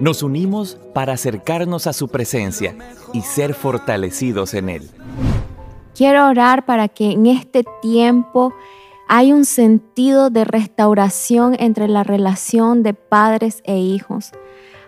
Nos unimos para acercarnos a su presencia y ser fortalecidos en Él. Quiero orar para que en este tiempo hay un sentido de restauración entre la relación de padres e hijos.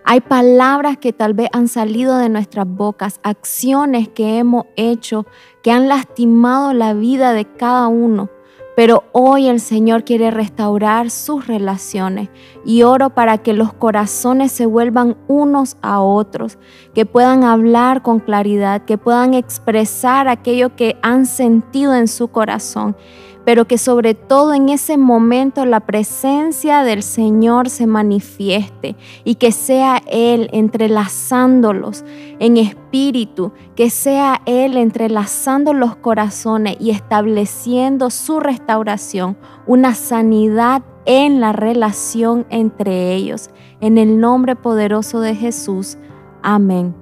Hay palabras que tal vez han salido de nuestras bocas, acciones que hemos hecho que han lastimado la vida de cada uno. Pero hoy el Señor quiere restaurar sus relaciones. Y oro para que los corazones se vuelvan unos a otros, que puedan hablar con claridad, que puedan expresar aquello que han sentido en su corazón. Pero que sobre todo en ese momento la presencia del Señor se manifieste y que sea Él entrelazándolos en espíritu, que sea Él entrelazando los corazones y estableciendo su restauración, una sanidad en la relación entre ellos. En el nombre poderoso de Jesús. Amén.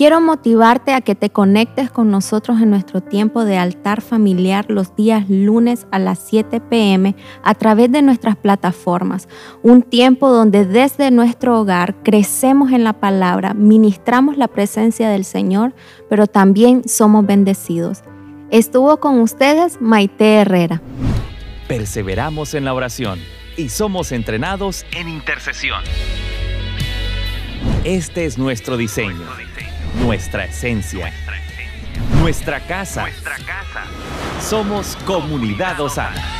Quiero motivarte a que te conectes con nosotros en nuestro tiempo de altar familiar los días lunes a las 7 pm a través de nuestras plataformas. Un tiempo donde desde nuestro hogar crecemos en la palabra, ministramos la presencia del Señor, pero también somos bendecidos. Estuvo con ustedes Maite Herrera. Perseveramos en la oración y somos entrenados en intercesión. Este es nuestro diseño nuestra esencia, nuestra casa. Somos Comunidad Osana.